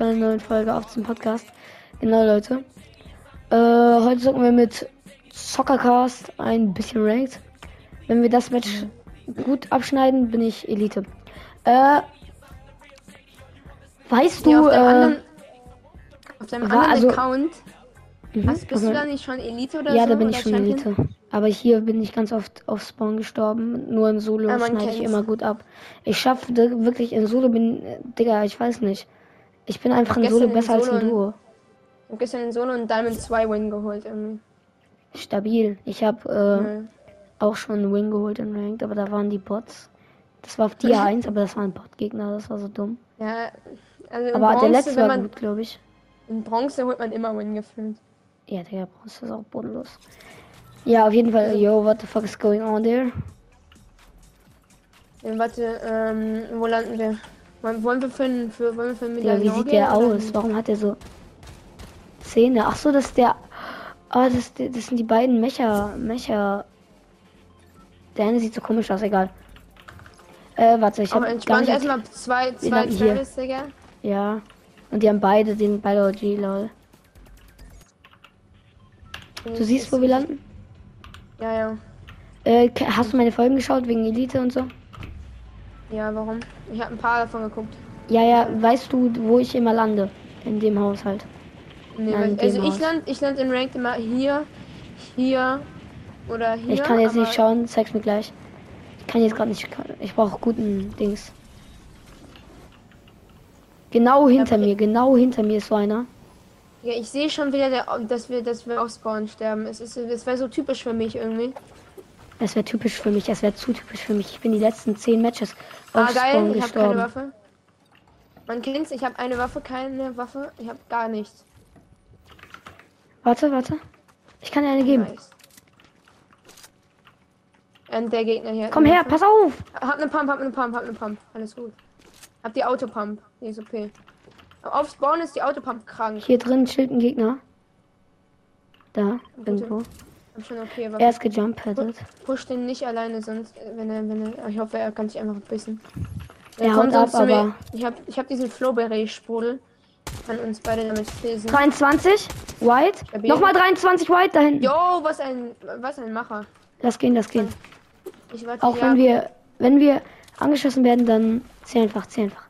zu einer neuen Folge auf zum Podcast. Genau, Leute. Äh, heute zocken wir mit Soccercast ein bisschen Ranked. Wenn wir das Match gut abschneiden, bin ich Elite. Äh, weißt du, Ja, auf deinem äh, anderen, auf deinem war anderen also- Account mhm, hast, bist du okay. da nicht schon Elite oder ja, so? da bin ich schon Champion? Elite. Aber hier bin ich ganz oft auf Spawn gestorben. Nur im Solo Ja, man schneide ich immer gut ab. Ich schaffe wirklich in Solo bin, Digga, ich weiß nicht. Ich bin einfach in Solo in besser als Solo in Duo. Ich hab gestern in Solo und Diamond 2 Win geholt irgendwie. Stabil. Ich habe äh, Ja. auch schon einen Win geholt in Ranked, aber da waren die Bots. Das war auf Dia 1, aber das war ein Bot-Gegner, das war so dumm. Ja, also in Aber Bronze, der letzte war man, gut, glaube ich. in Bronze holt man immer Win gefühlt. Ja, der Bronze ist auch bodenlos. Ja, auf jeden Fall. Yo, what the fuck is going on there? Ja, warte, ähm, wo landen wir? Wollen wollen wir für einen für, wollen wir für einen Ja, wie sieht der aus? nicht? Warum hat er so Zähne? Ach so, das ist der. Ah, das, das sind die beiden Mecher. Mecher. Der eine sieht so komisch aus, egal. Äh, warte, ich habe entspannt gar nicht. erstmal zwei, zwei. Travis, Digga. Ja. Und die haben beide den beide OG, lol. Du siehst, wo wir landen? Ja, ja. Äh, hast du meine Folgen geschaut wegen Elite und so? Ja, warum? Ich habe ein paar davon geguckt. Ja, ja, weißt du, wo ich immer lande? In dem Haushalt. Nee, Nein, also ich Haus. land, ich land in Ranked immer hier, hier oder hier. ich kann jetzt nicht schauen, zeig's mir gleich. Ich kann jetzt gerade nicht. Ich brauche guten Dings. Genau hinter aber- mir, genau hinter mir ist so einer. Ja, ich sehe schon wieder, der, dass wir, dass wir auf Spawn sterben. Es ist, es wäre so typisch für mich irgendwie. Das wäre typisch für mich, das wäre zu typisch für mich. Ich bin die letzten zehn Matches Ah, auf geil, Spawn ich habe keine. Waffe. Man kennt's, ich habe eine Waffe, keine Waffe, ich habe gar nichts. Warte, warte. Ich kann dir eine geben. Nice. Und der Gegner hier. Komm her, Waffe. pass auf! Hab eine Pump, hab eine Pump, hab eine Pump. Alles gut. Hab die Autopump. Die ist okay. Auf Spawn ist die Autopump krank. Hier drin chillt ein Gegner. Da, irgendwo. Hab schon okay, aber Er ist gejumpheadet. push den nicht alleine, sonst, wenn er, wenn er, ich hoffe, er kann sich einfach bissen. Er ab, sonst zu mir. aber- Ich hab, ich hab diesen Flowberry-Sprudel. Kann uns beide damit fissen. 23, White. Stabil. Nochmal 23 White da hinten. Jo, was ein, was ein Macher. Lass gehen, lass gehen. Ich warte, Auch ja, wenn wir, wenn wir angeschossen werden, dann zieh einfach, zieh einfach.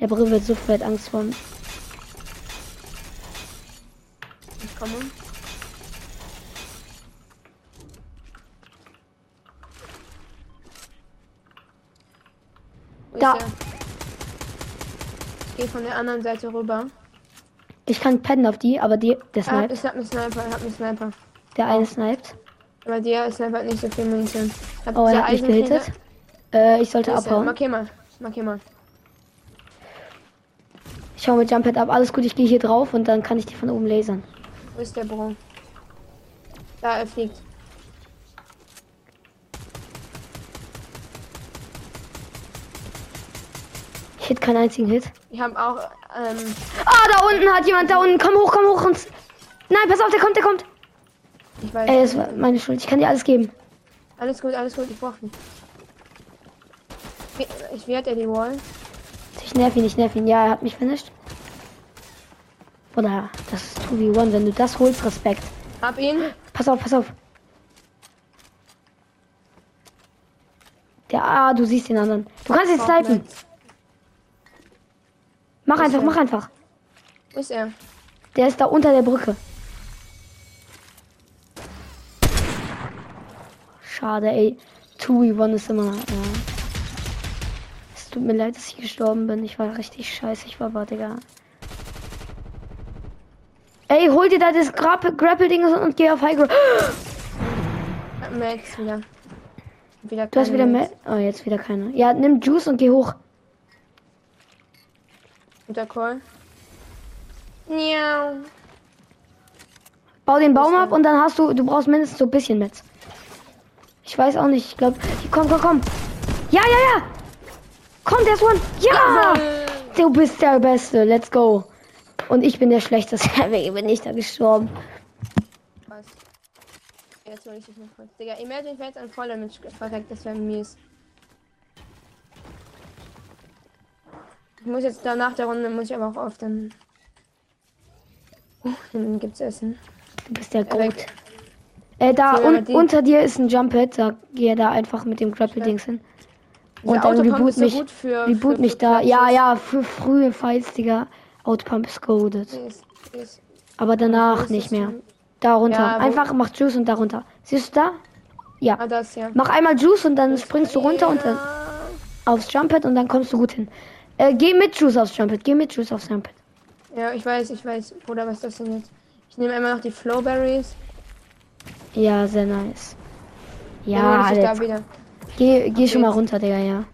Der Brill wird sofort Angst vor. Ich komme. Da. Ich gehe von der anderen Seite rüber. Ich kann pennen auf die, aber die, der Ah, ich hab einen Sniper, ich hab einen Sniper. Der eine sniped. Aber der Sniper hat nicht so viel Munition. Hab Oh, er hat mich gehittet. Äh, ich sollte abhauen. Markier mal. Markier mal. Ich hau mit Jumppad ab. Alles gut, ich gehe hier drauf und dann kann ich die von oben lasern. Wo ist der Bro? Da, er fliegt. Hit keinen einzigen Hit. Ich habe auch, ähm, Ah, da unten hat jemand, da unten. Komm hoch, komm hoch. Und... Nein, pass auf, der kommt, der kommt. ich weiß. Ey, das war meine Schuld. Ich kann dir alles geben. Alles gut, alles gut, ich brauch nicht. Wie- Ich werde er die Wall. Ich nerv ihn, ich nerv ihn. Ja, er hat mich finished. Oder, das ist 2v1. Wenn du das holst, Respekt. Hab ihn. Pass auf, pass auf. Der, ah, du siehst den anderen. Du kannst ihn snipen. Mach einfach, mach einfach. Wo ist er? Der ist da unter der Brücke. Schade, ey. 2v1 ist immer. Ja. Es tut mir leid, dass ich gestorben bin. Ich war richtig scheiße. Ich war, warte, Digga. Ey, hol dir da das Grap- Grapple-Ding und geh auf High Ground. Max wieder. Wieder Du hast wieder Max. mehr. Oh, jetzt wieder keine. Ja, nimm Juice und geh hoch. Guter Call. Miau. Bau den Baum ab und dann hast du. Du brauchst mindestens so ein bisschen Metz. Ich weiß auch nicht. Ich glaube. Komm, komm, komm. Ja, ja, ja. Komm, der ist one. Ja! Du bist der Beste. Let's go. Und ich bin der Schlechteste. Wegen bin ich da gestorben. Was? Jetzt hol ich dich noch kurz. Digga, imagine, ich wäre jetzt ein voller mit verreckt, das wäre mies. Ich muss jetzt da nach der Runde, muss ich aber auch auf den. Oh, dann gibt's Essen. Du bist der Ja, weg. Goat. Äh, da So, un unter dir ist ein Jump Pad. Da geh da einfach mit dem Grapple-Dings hin. Und dann Autopump reboot so mich. gut für- reboot für- mich für da. Ja, ja, für frühe Fights, Digga. Autopump ist goaded. Ist- ist- Aber danach nicht das mehr. denn? Da runter. Ja, Einfach mach Juice und da runter. Siehst du da? Ja. Ah, das ja. Mach einmal Juice und dann springst du runter und dann aufs Jumppad und dann kommst du gut hin. Äh, geh mit Juice aufs Jumppad. Geh mit Juice aufs Jumppad. Ja, ich weiß, ich weiß. Bruder, was ist das denn jetzt? Ich nehme einmal noch die Flowberries. Ja, sehr nice. Ja, let's da wieder. Geh, geh schon mal runter, Digga, ja.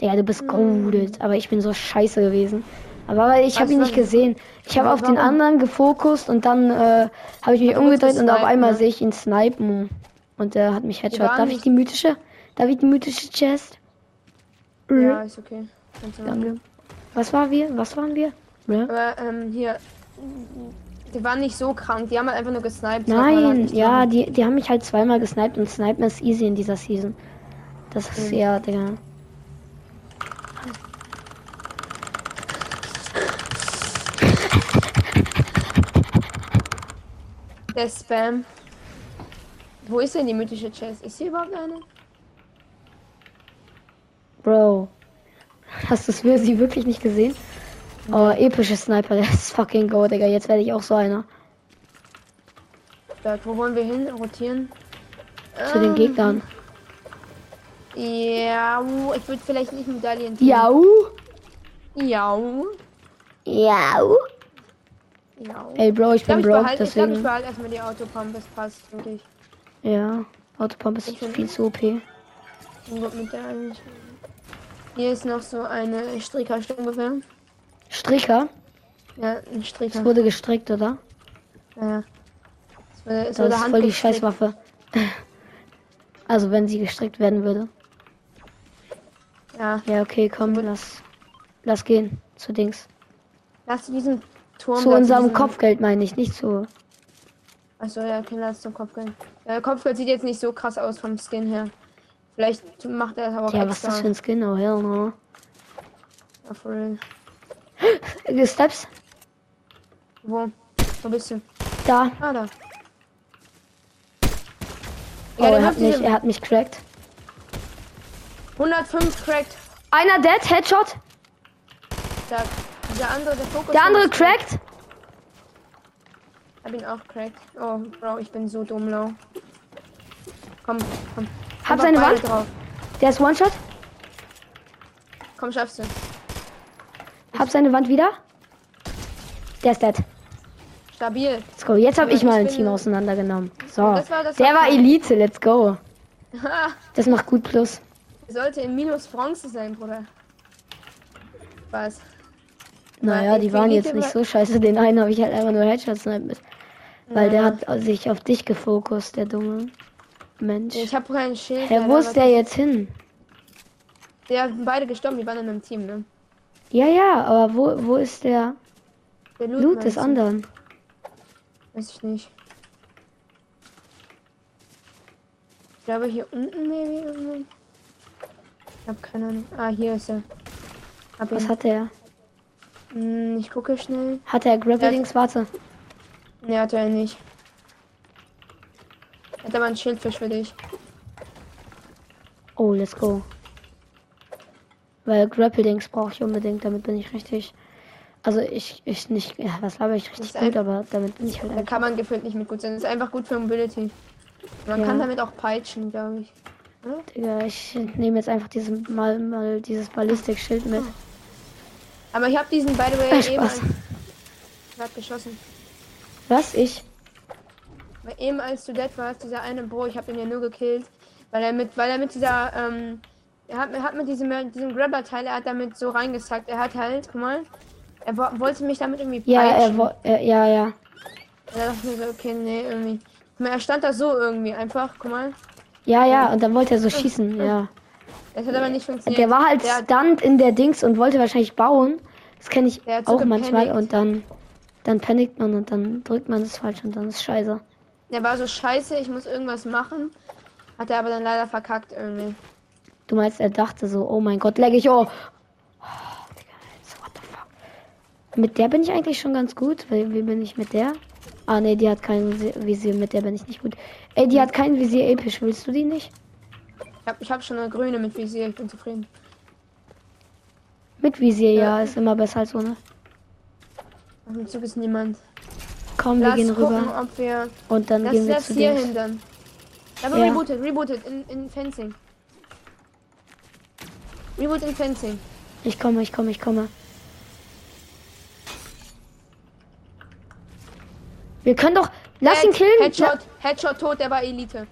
Digga, du bist goaded, aber ich bin so scheiße gewesen. Aber ich habe ihn nicht gesehen. Ich habe auf den anderen gefokust und dann äh, habe ich mich umgedreht und auf einmal ne? sehe ich ihn snipen. Und der hat mich Headshot. Darf ich die mythische? Darf ich die mythische Chest? Ja, ist okay. Danke. Was waren wir? Was waren wir? Ja. Aber ähm, hier. Die waren nicht so krank, die haben halt einfach nur gesniped. halt Nein, nicht ja, die, die haben mich halt zweimal gesniped und Snipen ist easy in dieser Season. Das ist Mhm. ja, Digga. Der Spam. Wo ist denn die mythische Chest? Ist hier überhaupt eine? Bro. Hast du sie wirklich nicht gesehen? Oh, epische Sniper, der ist fucking go, Digga. Jetzt werde ich auch so einer. Da, wo wollen wir hin? Rotieren? Zu den Ähm, Gegnern. Ja, ich würde vielleicht nicht Medaillen. Jau. Ja. Jau. Ja. Ey, Bro, ich Ich glaube, bin ich broke, behalte ich glaub, ich deswegen. behalt erstmal die Autopump, das passt wirklich. Ja. Autopump ist Ich viel zu OP. Gut mit der. Hier ist noch so eine Strickerstungewaffe. Stricker. Ja, ein Stricker. wurde gestrickt, oder? Ja. Es wurde, es Das wurde ist voll die. Scheißwaffe. Also, wenn sie gestrickt werden würde. Ja. Ja, okay, komm, lass. Lass gehen. Zu Dings. Lass diesen Turm Zu unserem diesen- Kopfgeld meine ich, nicht zu. Achso, ja, okay, lass zum Kopfgeld. Ja, Kopfgeld sieht jetzt nicht so krass aus vom Skin her. Vielleicht macht er das aber Ja, was ist das für ein Skin? Oh, hell no. Ja, for real. Steps? Wo? Wo bist du? Da. Ah, da. Oh, Ja, er, hat mich, er hat mich cracked. 105 cracked. Einer dead, Headshot. Der, der andere, der Fokus. Der andere cracked. Hab ihn auch cracked. Oh, Bro, ich bin so dumm low. Komm, komm. Hab seine Wand. drauf. Der ist One-Shot. Komm, schaffst du. Hab seine Wand wieder. Der ist dead. Stabil. Let's go. Jetzt habe ich mal ein Team auseinandergenommen. So. Das war- das Der war war. Elite. Let's go. Das macht gut Plus. sollte in Minus Bronze sein, Bruder. Was? Naja, die waren jetzt nicht so scheiße. Den einen habe ich halt einfach nur Headshots mit. Weil der Ja. hat sich auf dich gefokust, der dumme Mensch. Ich habe kein Schild. Leider, wo ist der jetzt hin? Sind beide gestorben, die waren in einem Team, ne? Ja, ja, aber wo, wo ist der Der Loot, Loot des anderen? Weiß ich nicht. Ich glaube hier unten maybe irgendwo. Ich hab keine Ahnung. Ah, hier ist er. Hab Was ihn. hat der? Hm, ich gucke schnell. Hat er Grapplings? Warte. Ne, hat er nicht. Hat aber ein Schildfisch für dich. Oh, let's go. Weil Grapplings brauche ich unbedingt, damit bin ich richtig. Also ich, ich nicht, ja, was laber ich richtig gut, aber damit bin ich halt Da kann man gefühlt nicht mit gut sein. Das ist einfach gut für Mobility. Man Ja. kann damit auch peitschen, glaube ich. Digga, ich nehme jetzt einfach dieses mal, mal dieses Ballistikschild mit. Aber ich habe diesen, by the way, eben Spaß. grad geschossen. Was? Ich? Weil eben als du dead warst, dieser eine Bro, ich habe ihn ja nur gekillt, weil er mit, weil er mit dieser, ähm, er hat, er hat mit diesem, diesem Grabber-Teil, er hat damit so reingesackt. Er hat halt, guck mal, er wo, wollte mich damit irgendwie Ja, er, peitschen. wo- er ja, ja. Und da dachte mir so, okay, nee, irgendwie. Guck mal, er stand da so irgendwie einfach, guck mal. Ja, ja, und dann wollte er so schießen, ja. Das hat aber nicht funktioniert. Der war halt Der stunt in der Dings und wollte wahrscheinlich bauen. Das kenne ich hat so auch manchmal und dann dann panickt man und dann drückt man es falsch und dann ist scheiße. Der war so scheiße, ich muss irgendwas machen. Hat er aber dann leider verkackt irgendwie. Du meinst, er dachte so, oh mein Gott, leg ich oh. Mit der bin ich eigentlich schon ganz gut. Weil, wie bin ich mit der? Ah, nee, die hat kein Visi- Visier. Mit der bin ich nicht gut. Ey, die hat kein Visier episch. Willst du die nicht? Ich habe ich hab schon eine grüne mit Visier, ich bin zufrieden. Mit Visier, ja, Ja. ist immer besser als ohne. Auf dem Zug ist niemand. Komm, wir Lass gehen gucken, rüber. ob wir. Und dann Lass gehen wir das zu hier Dings. hindern. Aber Ja. rebootet, rebootet in, in Fencing. Reboot in Fencing. Ich komme, ich komme, ich komme. Wir können doch. Lass ihn Head- killen. Headshot, Headshot tot, der war Elite.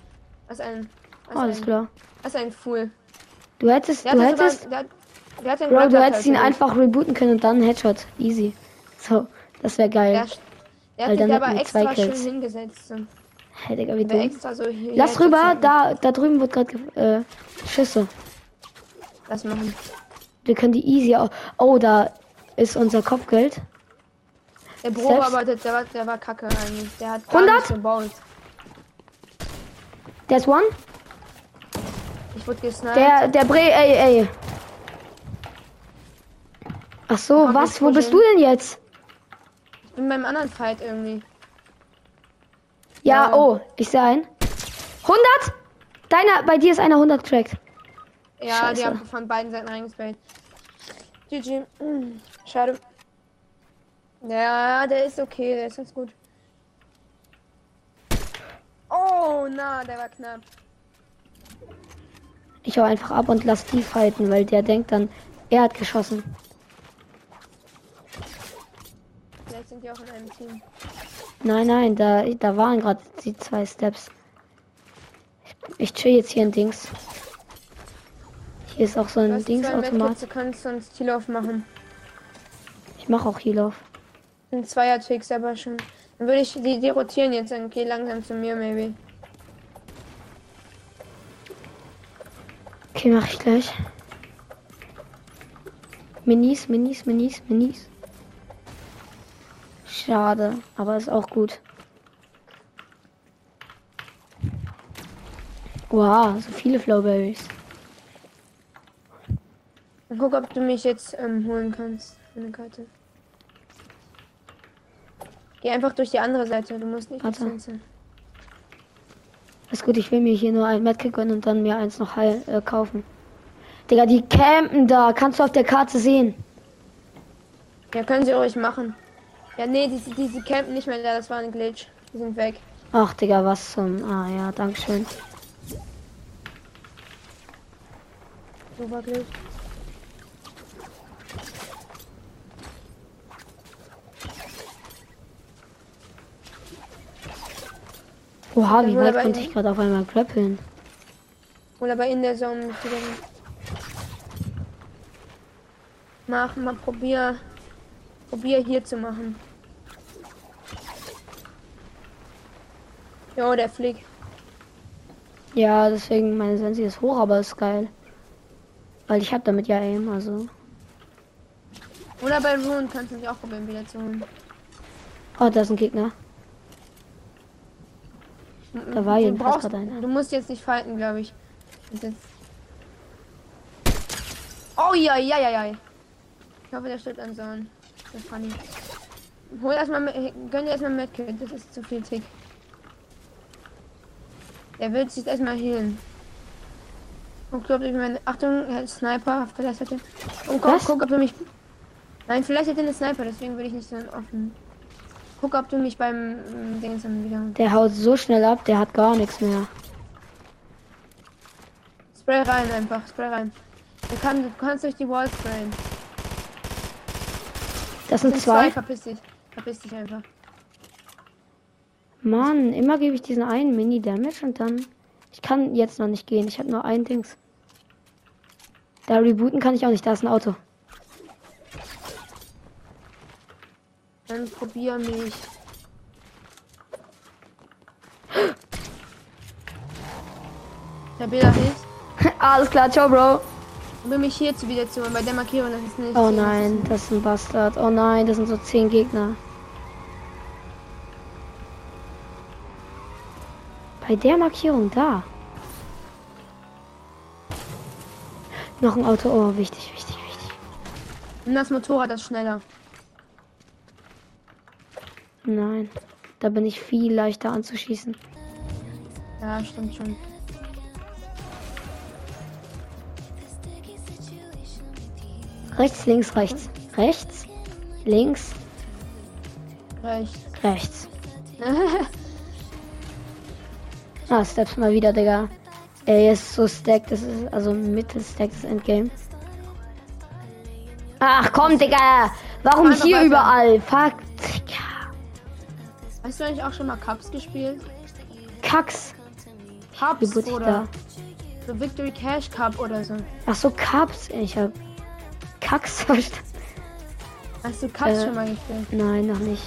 Was ein. Was Alles ein, klar. Was ein Fool. Du hättest, Der du hättest, sogar, der, der Bro, du hättest ihn versucht. einfach rebooten können und dann Headshot. Easy. So, das wäre geil. Der, Weil hat sich aber extra schön Kills. hingesetzt. Hey, Digga, wie dumm. extra so Lass rüber, da, da drüben wird gerade äh, Schüsse. Lass machen. Wir können die easy au- Oh, da ist unser Kopfgeld. Der Bro Selbst- aber der, der, war, der war kacke eigentlich. Der hat gar 100? nicht gebaut. Der ist one. Ich wurde gesniped. Der, der Bre, ey, ey. Ach so, was? Wo bist du denn jetzt? Bin beim anderen Fight irgendwie. Ja, Ja. oh, ich sehe einen. 100? Deiner, bei dir ist einer 100 getrackt. Ja, Scheiße. die haben von beiden Seiten reingesprayt. GG. Mm, Schade. Ja, der ist okay, der ist ganz gut. Oh, na, der war knapp. Ich hau einfach ab und lass die fighten, weil der denkt dann, er hat geschossen. Vielleicht sind die auch in einem Team. Nein, nein, da, da waren gerade die zwei Steps. Ich, chill jetzt hier ein Dings. Hier ist auch so ein Dingsautomat. Du kannst sonst Ziel aufmachen. Ich mache auch Heal auf. Ein Zweier-Tricks aber schon. Dann würde ich die, die rotieren jetzt, dann geh langsam zu mir, maybe. Okay, mache ich gleich. Minis, Minis, Minis, Minis. Schade, aber ist auch gut. Wow, so viele Flowberries. Guck, ob du mich jetzt ähm, holen kannst eine Karte. Geh einfach durch die andere Seite, du musst nicht Warte. Ist gut, ich will mir hier nur ein Medkit gönnen und dann mir eins noch heil, äh, kaufen. Digga, die campen da. Kannst du auf der Karte sehen. Ja, können sie ruhig machen. Ja, nee, die, die, die campen nicht mehr da, das war ein Glitch. Die sind weg. Ach, Digga, was zum... Ah, ja, dankeschön. Super Glitch. Oha, wie weit konnte ich gerade auf einmal grappeln? Oder aber in der wieder. Mach mal, probier. Probier hier zu machen. Jo, der fliegt. Ja, deswegen, meine Sensi ist hoch, aber ist geil. Weil ich hab damit ja Aim, also... Oder bei Rune kannst du dich auch probieren, wieder zu holen. Oh, da ist ein Gegner. Da war du brauchst, einer. Du musst jetzt nicht fighten, glaube ich. Oh ja, ja, ja, ja. Ich hoffe, der stirbt an so ein. Das ist funny. Hol erstmal mit, gönn dir erstmal Medkit, das ist zu viel Tick. Er will sich erstmal healen. Und guck, ob du meine. Achtung, er hat Sniper, vielleicht hat er. Und guck, Was? guck, ob du mich. Nein, vielleicht hat er eine Sniper, deswegen würde ich nicht so offen. Guck, ob du mich beim ähm, Dings dann wieder. Der haut so schnell ab, der hat gar nichts mehr. Spray rein einfach, Spray rein. Du, kann, du kannst durch die Wall sprayen. Das sind Sind zwei. verpiss dich. Verpiss dich einfach. Mann, immer gebe ich diesen einen Mini-Damage und dann... Ich kann jetzt noch nicht gehen, ich habe nur ein Dings. Da rebooten kann ich auch nicht, da ist ein Auto. Dann probier mich. Der Bilder ist. Alles klar, ciao, Bro. Probier mich hier zu wieder zu, bei der Markierung, das ist nicht. Oh nein, das ist ein Bastard. Oh nein, das sind so zehn Gegner. Bei der Markierung da. Noch ein Auto. Oh, wichtig, wichtig, wichtig. Nimm das Motorrad, das schneller. Nein. Da bin ich viel leichter anzuschießen. Ja, stimmt schon. Rechts, links, rechts. Rechts, links, Rechts. rechts. Ah, Steps mal wieder, Digga. Er ist so stacked, das ist also mittel stacked das Endgame. Ach komm, Digga! Warum hier weiter. überall? Fuck, Digga. Hast du eigentlich auch schon mal Cups gespielt? Cups Geburt oder da. so Victory Cash Cup oder so. Ach so, Cups. Ich hab Kacks verstanden. Hast du Cups Äh, schon mal gespielt? Nein, noch nicht.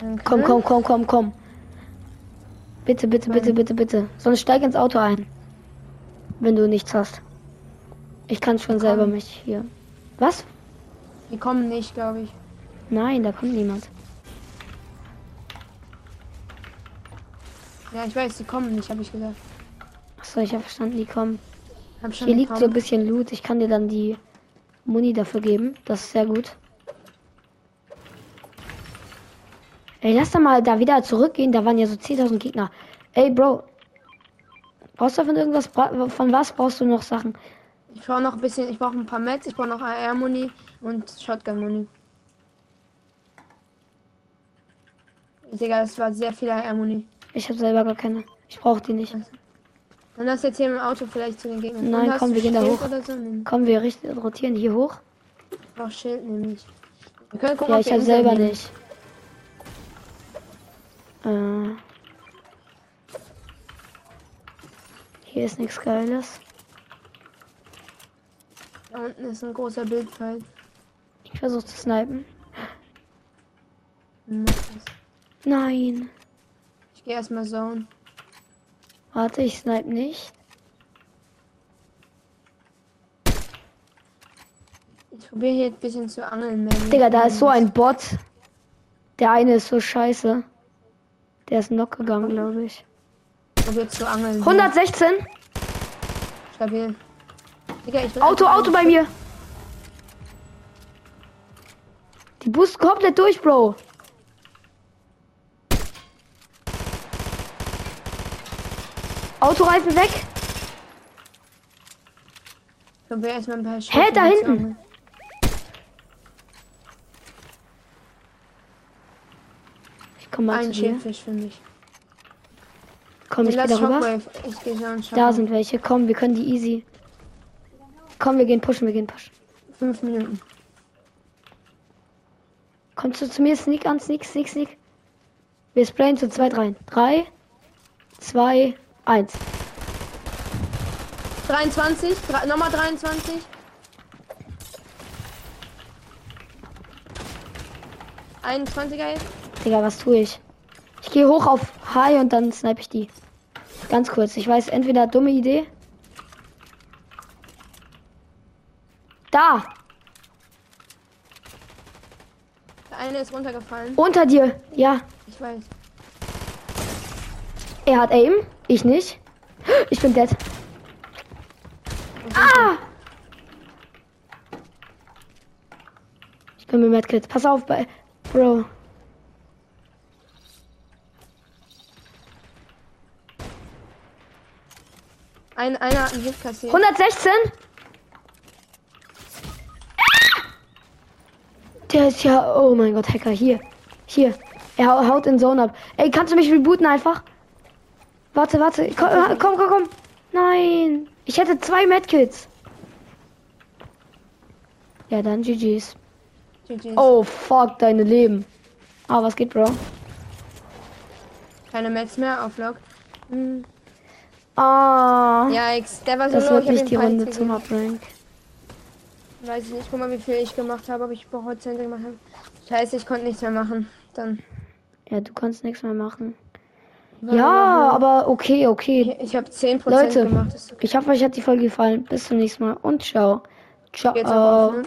Okay. Komm, komm, komm, komm, komm. Bitte, bitte, bitte, bitte, bitte. Sonst steig ins Auto ein. Wenn du nichts hast. Ich kann schon selber mich hier. Was? Die kommen nicht, glaube ich. Nein, da kommt niemand. Ja, ich weiß, die kommen nicht, habe ich gesagt. Achso, ich habe verstanden, die kommen. Hab Hier liegt so ein bisschen Loot. Ich kann dir dann die Muni dafür geben. Das ist sehr gut. Ey, lass doch mal da wieder zurückgehen. Da waren ja so 10.000 Gegner. Ey, Bro. Brauchst du von irgendwas? Von was brauchst du noch Sachen? Ich brauche noch ein bisschen, ich brauche ein paar Mets, ich brauche noch AR-Muni und Shotgun-Muni. Digga, das war sehr viel AR-Muni. Ich habe selber gar keine. Ich brauche die nicht. Und das jetzt hier im Auto vielleicht zu den Gegnern. Nein, komm, wir gehen da hoch. So? Komm, wir richten, rotieren hier hoch. ich brauche Schild nämlich. Wir können gucken, Ja, ich habe selber nicht. Äh. Hier ist nichts Geiles. Da unten ist ein großer Bildpfeil. Ich versuche zu snipen. Hm. Nein. Ich gehe erstmal zone. Warte, ich snipe nicht. Ich probiere hier ein bisschen zu angeln. Digga, da ist so ein Bot. Der eine ist so scheiße. Der ist knock gegangen, glaube ich. Probiere zu angeln. 116. Stabil. Digga, Auto, Auto bei mir. Die Boost komplett durch, Bro. Autoreifen weg. Ich erstmal ein paar Hä, da hinten? angeln. Komm mal Ein zu dir. Schildfisch für mich. Komm, ich geh Lass darüber. Ich Shockwave. Da sind welche. Komm, wir können die easy. Komm, wir gehen pushen, wir gehen pushen. Fünf Minuten. Kommst du zu mir? Sneak an, sneak, sneak, sneak. Wir sprayen zu zweit rein. Drei, zwei, eins. 23. Drei, nochmal 23. Einundzwanziger jetzt. Digga, was tue ich? Ich gehe hoch auf High und dann snipe ich die. Ganz kurz. Ich weiß, entweder dumme Idee. Da! Der eine ist runtergefallen. Unter dir. Ja. Ich weiß. Er hat Aim. Ich nicht. Ich bin dead. Ah! Ich bin mit Medkit. Pass auf, bei. Bro. Ein, einer hat einen Hit kassiert. 116? Ah! Der ist ja. Oh mein Gott, Hacker. Hier. Hier. Er hau- haut in Zone ab. Ey, kannst du mich rebooten einfach? Warte, warte. Komm, komm, komm. komm. Nein. Ich hätte zwei Medkits. Ja, dann GG's. GG's. Oh, fuck, deine Leben. Ah, was geht, Bro? Keine Mets mehr auf Lock. Hm. Ah. Ja, X, der war so das wird nicht die Runde gegeben. zum Uprank. Weiß ich nicht, guck mal, wie viel ich gemacht habe, ob ich Prozente gemacht habe. Scheiße, ich konnte nichts mehr machen. Dann. Ja, du kannst nichts mehr machen. war Ja, aber okay, okay. Ich, ich habe 10% Leute, gemacht. Okay. ich hoffe, euch hat die Folge gefallen. Bis zum nächsten Mal und ciao. Ciao.